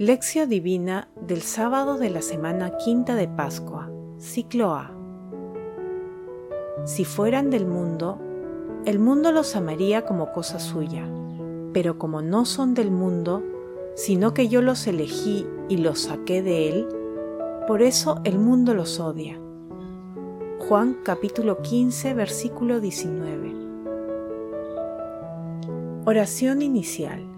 Lección Divina del sábado de la semana quinta de Pascua, ciclo A. Si fueran del mundo, el mundo los amaría como cosa suya, pero como no son del mundo, sino que yo los elegí y los saqué de él, por eso el mundo los odia. Juan capítulo 15 versículo 19. Oración inicial.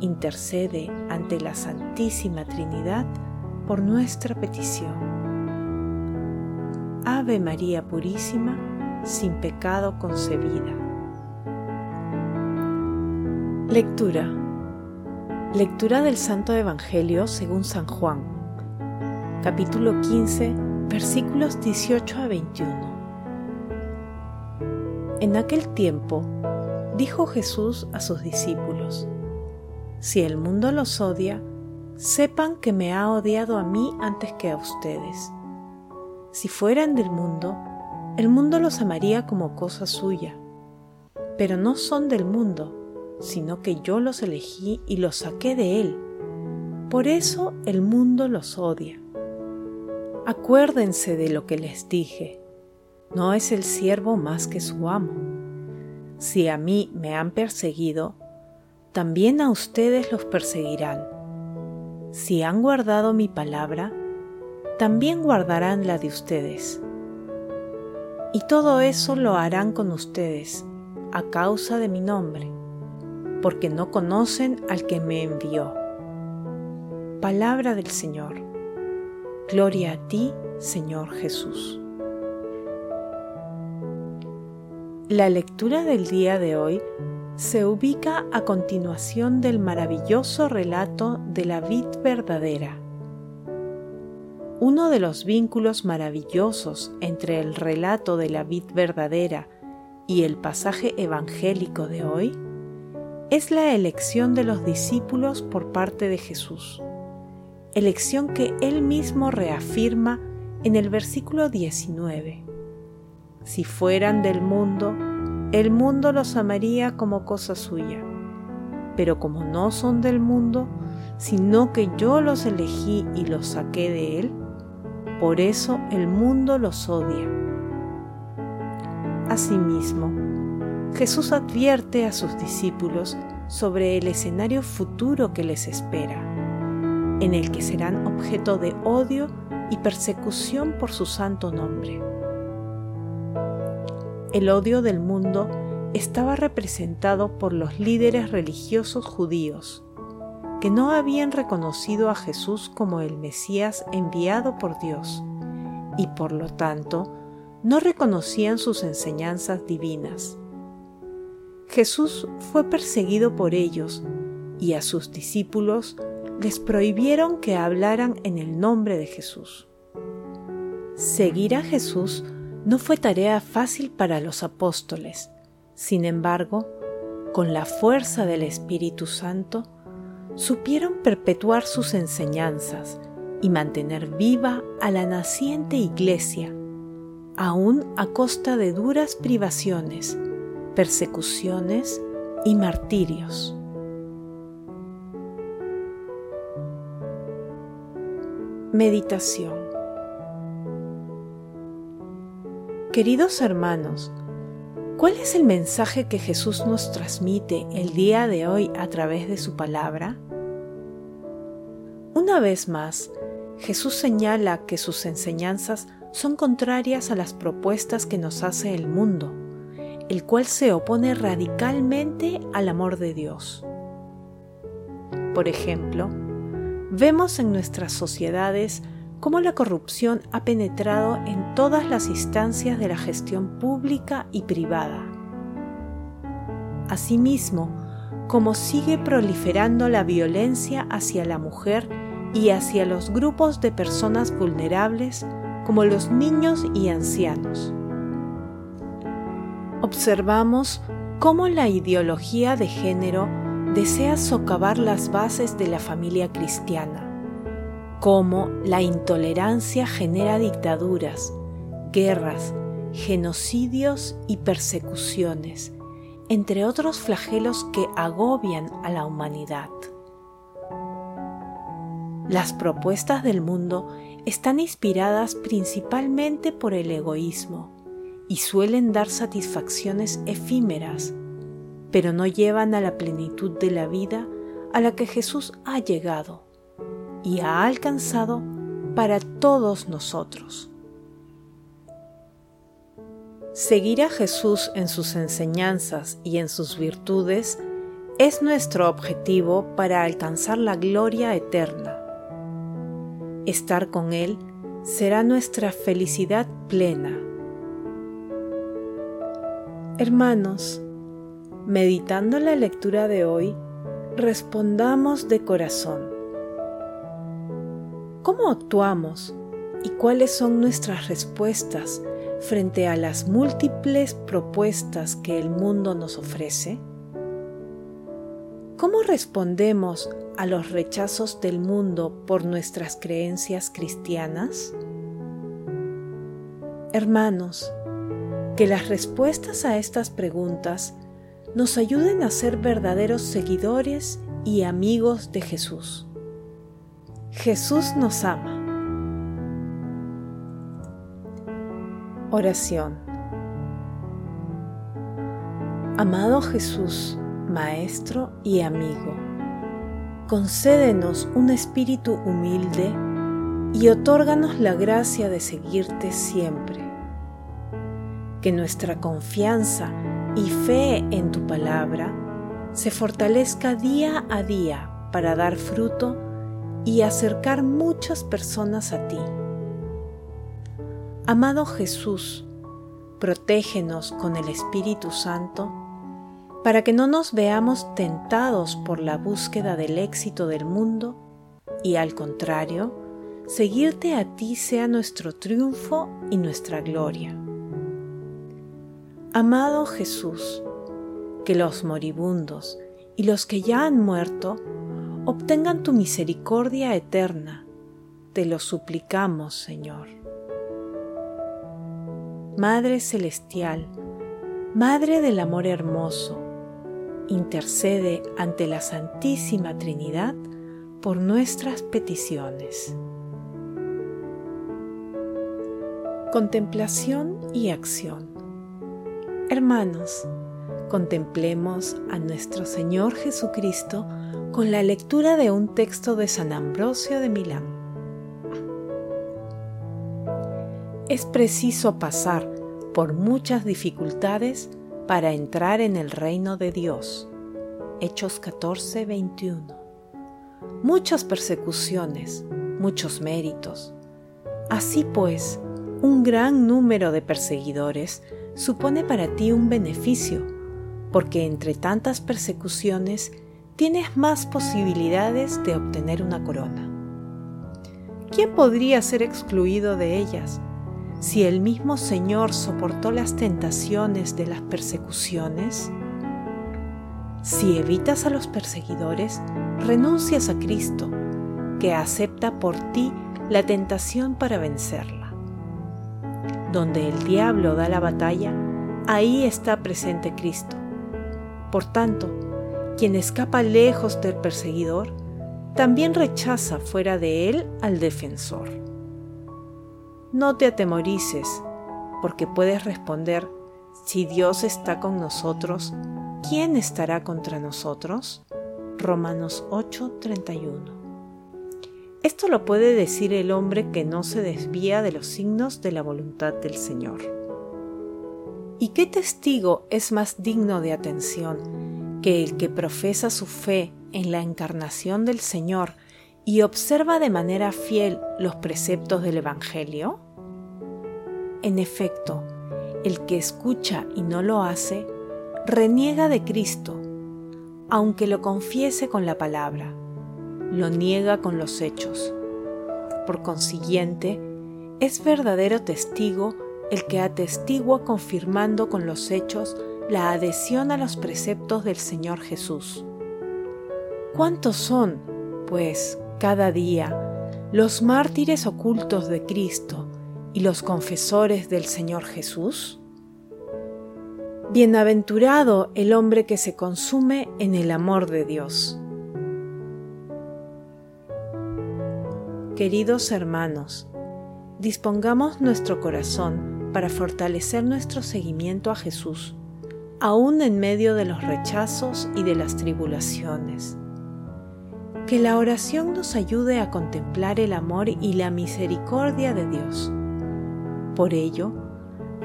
intercede ante la Santísima Trinidad por nuestra petición. Ave María Purísima, sin pecado concebida. Lectura. Lectura del Santo Evangelio según San Juan, capítulo 15, versículos 18 a 21. En aquel tiempo, dijo Jesús a sus discípulos, Si el mundo los odia, sepan que me ha odiado a mí antes que a ustedes. Si fueran del mundo, el mundo los amaría como cosa suya, pero no son del mundo, sino que yo los elegí y los saqué de él. Por eso el mundo los odia. Acuérdense de lo que les dije. No es el siervo más que su amo. Si a mí me han perseguido, también a ustedes los perseguirán. Si han guardado mi palabra, también guardarán la de ustedes. Y todo eso lo harán con ustedes, a causa de mi nombre porque no conocen al que me envió. Palabra del Señor. Gloria a ti, Señor Jesús. La lectura del día de hoy se ubica a continuación del maravilloso relato de la vid verdadera. Uno de los vínculos maravillosos entre el relato de la vid verdadera y el pasaje evangélico de hoy es la elección de los discípulos por parte de Jesús, elección que él mismo reafirma en el versículo 19. Si fueran del mundo, el mundo los amaría como cosa suya, pero como no son del mundo, sino que yo los elegí y los saqué de él, por eso el mundo los odia. Asimismo, Jesús advierte a sus discípulos sobre el escenario futuro que les espera, en el que serán objeto de odio y persecución por su santo nombre. El odio del mundo estaba representado por los líderes religiosos judíos, que no habían reconocido a Jesús como el Mesías enviado por Dios y por lo tanto no reconocían sus enseñanzas divinas. Jesús fue perseguido por ellos y a sus discípulos les prohibieron que hablaran en el nombre de Jesús. Seguir a Jesús no fue tarea fácil para los apóstoles. Sin embargo, con la fuerza del Espíritu Santo, supieron perpetuar sus enseñanzas y mantener viva a la naciente iglesia, aún a costa de duras privaciones persecuciones y martirios. Meditación Queridos hermanos, ¿cuál es el mensaje que Jesús nos transmite el día de hoy a través de su palabra? Una vez más, Jesús señala que sus enseñanzas son contrarias a las propuestas que nos hace el mundo el cual se opone radicalmente al amor de Dios. Por ejemplo, vemos en nuestras sociedades cómo la corrupción ha penetrado en todas las instancias de la gestión pública y privada. Asimismo, como sigue proliferando la violencia hacia la mujer y hacia los grupos de personas vulnerables como los niños y ancianos. Observamos cómo la ideología de género desea socavar las bases de la familia cristiana, cómo la intolerancia genera dictaduras, guerras, genocidios y persecuciones, entre otros flagelos que agobian a la humanidad. Las propuestas del mundo están inspiradas principalmente por el egoísmo y suelen dar satisfacciones efímeras, pero no llevan a la plenitud de la vida a la que Jesús ha llegado y ha alcanzado para todos nosotros. Seguir a Jesús en sus enseñanzas y en sus virtudes es nuestro objetivo para alcanzar la gloria eterna Estar con Él será nuestra felicidad plena. Hermanos, meditando la lectura de hoy, respondamos de corazón. ¿Cómo actuamos y cuáles son nuestras respuestas frente a las múltiples propuestas que el mundo nos ofrece? ¿Cómo respondemos a los rechazos del mundo por nuestras creencias cristianas? Hermanos, que las respuestas a estas preguntas nos ayuden a ser verdaderos seguidores y amigos de Jesús. Jesús nos ama. Oración. Amado Jesús, Maestro y amigo, concédenos un espíritu humilde y otórganos la gracia de seguirte siempre. Que nuestra confianza y fe en tu palabra se fortalezca día a día para dar fruto y acercar muchas personas a ti. Amado Jesús, protégenos con el Espíritu Santo para que no nos veamos tentados por la búsqueda del éxito del mundo y al contrario, seguirte a ti sea nuestro triunfo y nuestra gloria. Amado Jesús, que los moribundos y los que ya han muerto obtengan tu misericordia eterna. Te lo suplicamos, Señor. Madre Celestial, Madre del Amor Hermoso, intercede ante la Santísima Trinidad por nuestras peticiones. Contemplación y acción. Hermanos, contemplemos a nuestro Señor Jesucristo con la lectura de un texto de San Ambrosio de Milán. Es preciso pasar por muchas dificultades para entrar en el reino de Dios. Hechos 14, 21. Muchas persecuciones, muchos méritos. Así pues, un gran número de perseguidores supone para ti un beneficio, porque entre tantas persecuciones tienes más posibilidades de obtener una corona. ¿Quién podría ser excluido de ellas? si el mismo Señor soportó las tentaciones de las persecuciones? Si evitas a los perseguidores, renuncias a Cristo, que acepta por ti la tentación para vencerla. Donde el diablo da la batalla, ahí está presente Cristo. Por tanto, quien escapa lejos del perseguidor, también rechaza fuera de él al defensor. No te atemorices, porque puedes responder, si Dios está con nosotros, ¿quién estará contra nosotros? Romanos 8:31. Esto lo puede decir el hombre que no se desvía de los signos de la voluntad del Señor. ¿Y qué testigo es más digno de atención que el que profesa su fe en la encarnación del Señor y observa de manera fiel los preceptos del Evangelio? En efecto, el que escucha y no lo hace, reniega de Cristo, aunque lo confiese con la palabra, lo niega con los hechos. Por consiguiente, es verdadero testigo el que atestigua confirmando con los hechos la adhesión a los preceptos del Señor Jesús. ¿Cuántos son, pues, cada día los mártires ocultos de Cristo y los confesores del Señor Jesús? Bienaventurado el hombre que se consume en el amor de Dios. Queridos hermanos, dispongamos nuestro corazón para fortalecer nuestro seguimiento a Jesús, aún en medio de los rechazos y de las tribulaciones. Que la oración nos ayude a contemplar el amor y la misericordia de Dios. Por ello,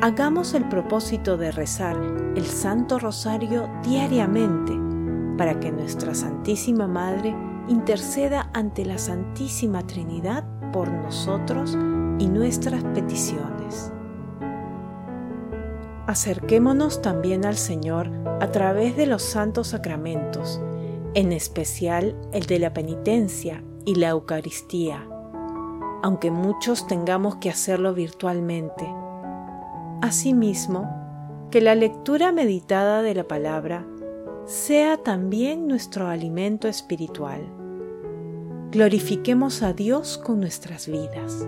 hagamos el propósito de rezar el Santo Rosario diariamente para que nuestra Santísima Madre interceda ante la Santísima Trinidad por nosotros y nuestras peticiones. Acerquémonos también al Señor a través de los santos sacramentos, en especial el de la penitencia y la Eucaristía, aunque muchos tengamos que hacerlo virtualmente. Asimismo, que la lectura meditada de la palabra sea también nuestro alimento espiritual. Glorifiquemos a Dios con nuestras vidas.